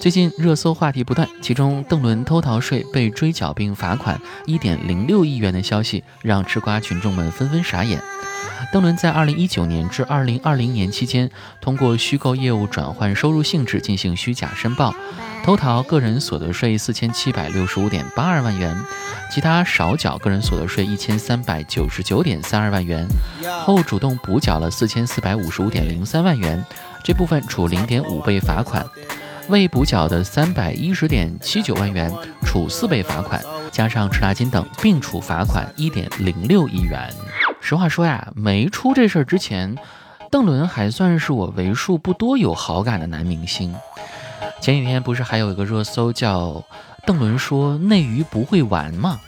最近热搜话题不断，其中邓伦偷逃税被追缴并罚款一点零六亿元的消息，让吃瓜群众们纷纷傻眼。邓伦在二零一九年至二零二零年期间，通过虚构业务转换收入性质进行虚假申报，偷逃个人所得税四千七百六十五点八二万元，其他少缴个人所得税一千三百九十九点三二万元，后主动补缴了四千四百五十五点零三万元，这部分处零点五倍罚款；未补缴的三百一十点七九万元处四倍罚款，加上滞纳金等，并处罚款一点零六亿元。实话说呀，没出这事儿之前，邓伦还算是我为数不多有好感的男明星。前几天不是还有一个热搜叫“邓伦说内娱不会玩”吗？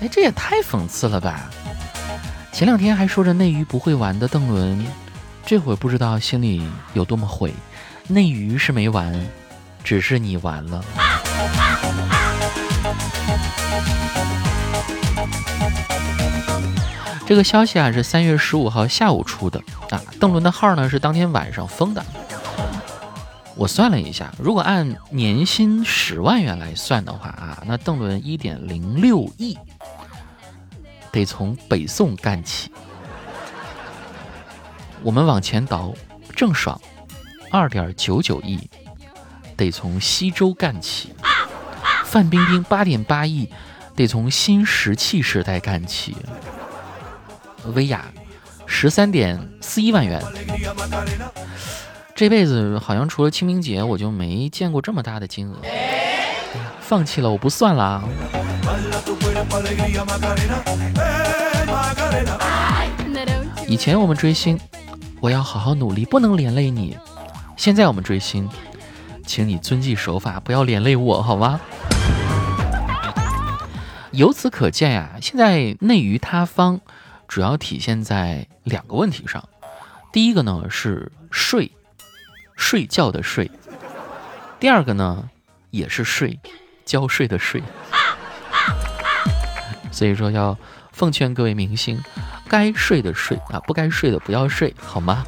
哎，这也太讽刺了吧！前两天还说着内娱不会玩的邓伦，这会儿不知道心里有多么悔。内娱是没完，只是你完了。这个消息啊是三月十五号下午出的啊，邓伦的号呢是当天晚上封的。我算了一下，如果按年薪十万元来算的话啊，那邓伦一点零六亿得从北宋干起。我们往前倒，郑爽二点九九亿得从西周干起。范冰冰八点八亿得从新石器时代干起。薇娅，十三点四一万元。这辈子好像除了清明节，我就没见过这么大的金额。放弃了，我不算了。以前我们追星，我要好好努力，不能连累你。现在我们追星，请你遵纪守法，不要连累我，好吗？由此可见呀，现在内娱塌方。主要体现在两个问题上，第一个呢是睡，睡觉的睡；第二个呢也是睡，交税的税。所以说要奉劝各位明星，该睡的睡啊，不该睡的不要睡，好吗？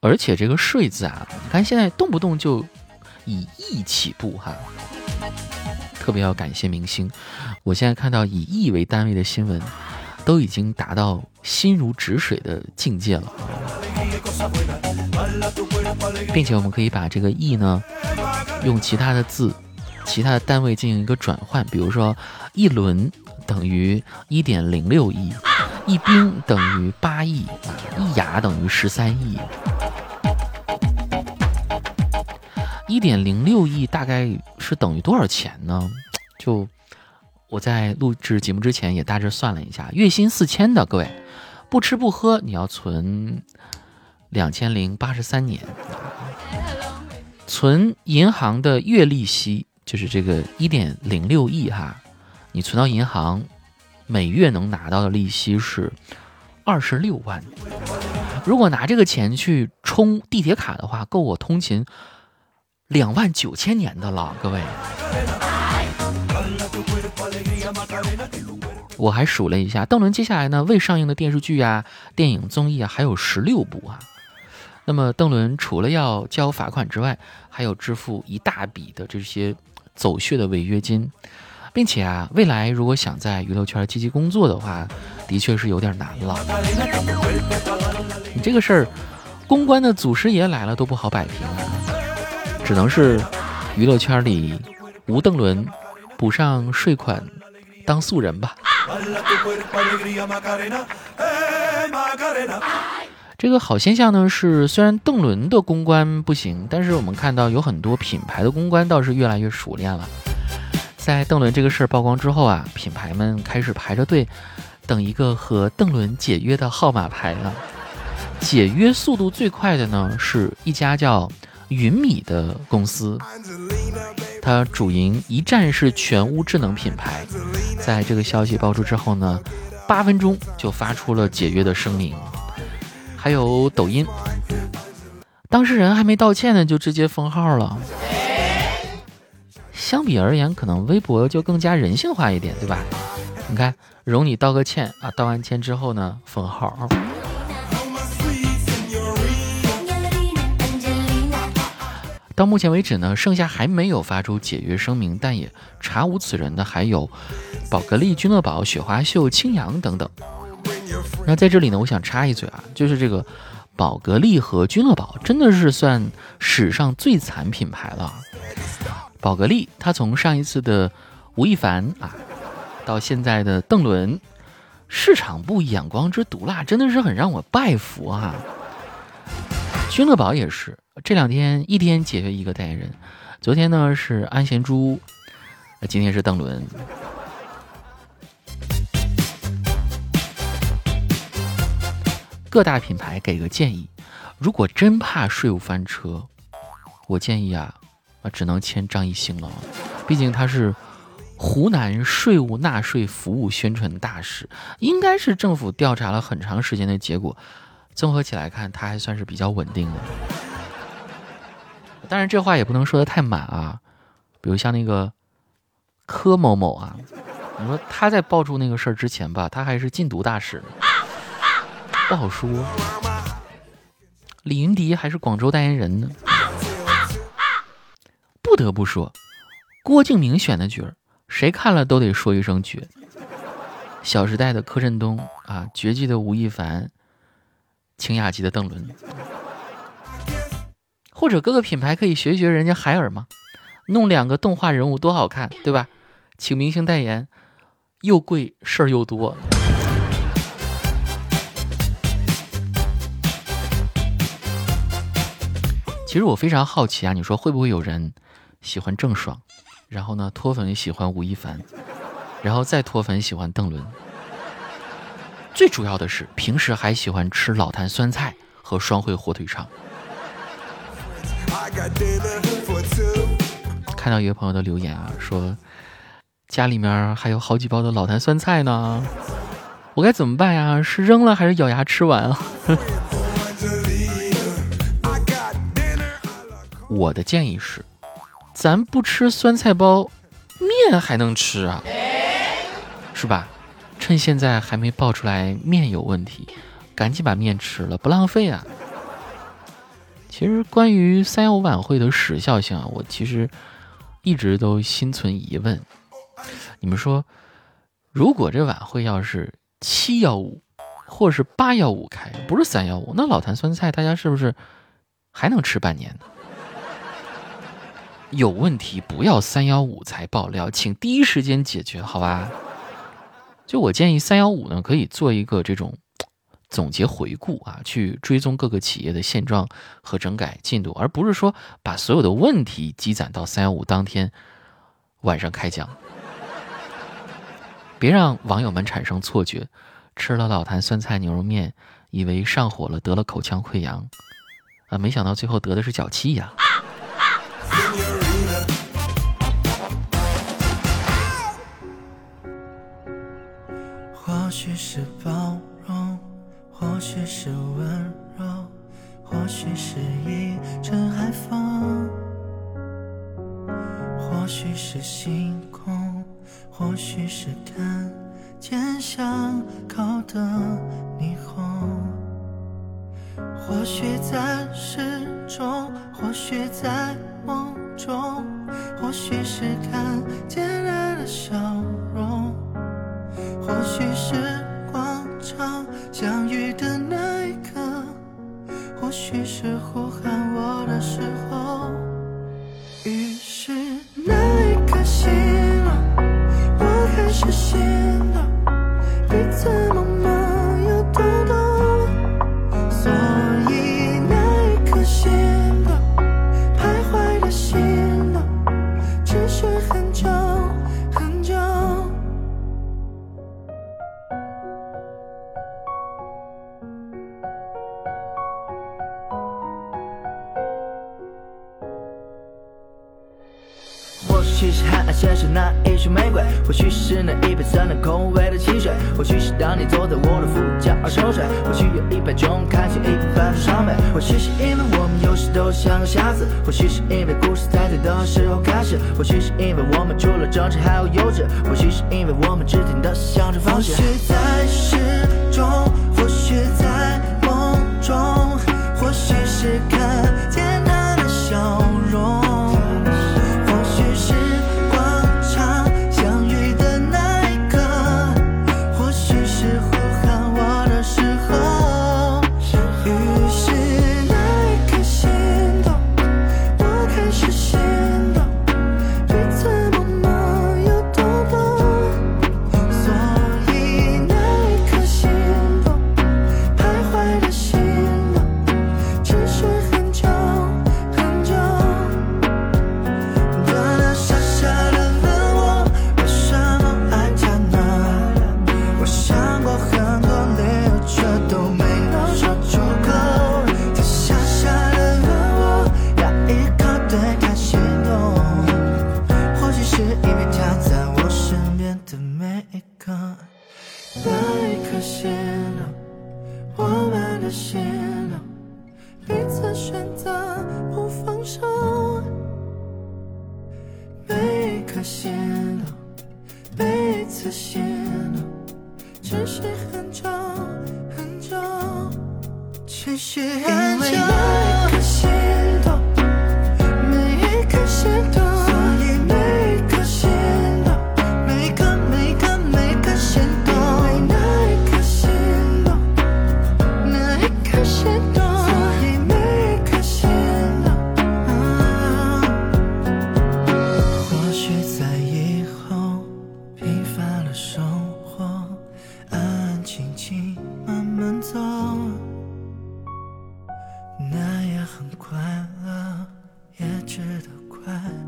而且这个“睡”字啊，你看现在动不动就。以亿起步哈，特别要感谢明星。我现在看到以亿为单位的新闻，都已经达到心如止水的境界了，并且我们可以把这个亿呢，用其他的字、其他的单位进行一个转换，比如说一轮等于一点零六亿，一兵等于八亿，一牙等于十三亿。一点零六亿大概是等于多少钱呢？就我在录制节目之前也大致算了一下，月薪四千的各位，不吃不喝你要存两千零八十三年，存银行的月利息就是这个一点零六亿哈，你存到银行每月能拿到的利息是二十六万，如果拿这个钱去充地铁卡的话，够我通勤。两万九千年的了，各位，我还数了一下，邓伦接下来呢未上映的电视剧啊、电影、综艺啊还有十六部啊。那么邓伦除了要交罚款之外，还有支付一大笔的这些走穴的违约金，并且啊，未来如果想在娱乐圈积极工作的话，的确是有点难了。你这个事儿，公关的祖师爷来了都不好摆平。只能是娱乐圈里吴邓伦补上税款当素人吧。这个好现象呢是，虽然邓伦的公关不行，但是我们看到有很多品牌的公关倒是越来越熟练了。在邓伦这个事儿曝光之后啊，品牌们开始排着队等一个和邓伦解约的号码牌了。解约速度最快的呢是一家叫。云米的公司，它主营一站式全屋智能品牌，在这个消息爆出之后呢，八分钟就发出了解约的声明。还有抖音，当事人还没道歉呢，就直接封号了。相比而言，可能微博就更加人性化一点，对吧？你看，容你道个歉啊，道完歉之后呢，封号。到目前为止呢，剩下还没有发出解约声明，但也查无此人的还有宝格丽、君乐宝、雪花秀、青扬等等。那在这里呢，我想插一嘴啊，就是这个宝格丽和君乐宝真的是算史上最惨品牌了。宝格丽，它从上一次的吴亦凡啊，到现在的邓伦，市场部眼光之毒辣，真的是很让我拜服啊。君乐宝也是。这两天一天解决一个代言人，昨天呢是安贤珠，今天是邓伦。各大品牌给个建议，如果真怕税务翻车，我建议啊，啊只能签张艺兴了，毕竟他是湖南税务纳税服务宣传大使，应该是政府调查了很长时间的结果，综合起来看，他还算是比较稳定的。当然，这话也不能说的太满啊。比如像那个柯某某啊，你说他在爆出那个事儿之前吧，他还是禁毒大使，不好说。李云迪还是广州代言人呢。不得不说，郭敬明选的角儿，谁看了都得说一声绝。小时代的柯震东啊，绝技的吴亦凡，清雅级的邓伦。或者各个品牌可以学学人家海尔嘛，弄两个动画人物多好看，对吧？请明星代言，又贵事儿又多。其实我非常好奇啊，你说会不会有人喜欢郑爽，然后呢脱粉喜欢吴亦凡，然后再脱粉喜欢邓伦？最主要的是平时还喜欢吃老坛酸菜和双汇火腿肠。看到一个朋友的留言啊，说家里面还有好几包的老坛酸菜呢，我该怎么办呀？是扔了还是咬牙吃完啊？我的建议是，咱不吃酸菜包，面还能吃啊，是吧？趁现在还没爆出来面有问题，赶紧把面吃了，不浪费啊。其实关于三幺五晚会的时效性啊，我其实一直都心存疑问。你们说，如果这晚会要是七幺五或是八幺五开，不是三幺五，那老坛酸菜大家是不是还能吃半年呢？有问题不要三幺五才爆料，请第一时间解决，好吧？就我建议三幺五呢，可以做一个这种。总结回顾啊，去追踪各个企业的现状和整改进度，而不是说把所有的问题积攒到三幺五当天晚上开奖。别让网友们产生错觉，吃了老坛酸菜牛肉面，以为上火了，得了口腔溃疡，啊，没想到最后得的是脚气呀。是包容。或许是温柔，或许是一阵海风，或许是星空，或许是看见巷口的霓虹，或许在诗中，或许在梦中，或许是看见人的笑容，或许是。相遇的那一刻，或许是呼喊我的时候。现是那一束玫瑰，或许是那一杯酸淡口味的汽水，或许是当你坐在我的副驾而熟睡，或许有一百种开心，一百种伤悲，或许是因为我们有时都像个瞎子，或许是因为故事在对的时候开始，或许是因为我们除了争执还有幼稚，或许是因为我们只听得像着放或许在诗的心动，彼此选择不放手。每一刻心动，每一次心动，持续很久很久，持续很久。很快乐，也值得快乐。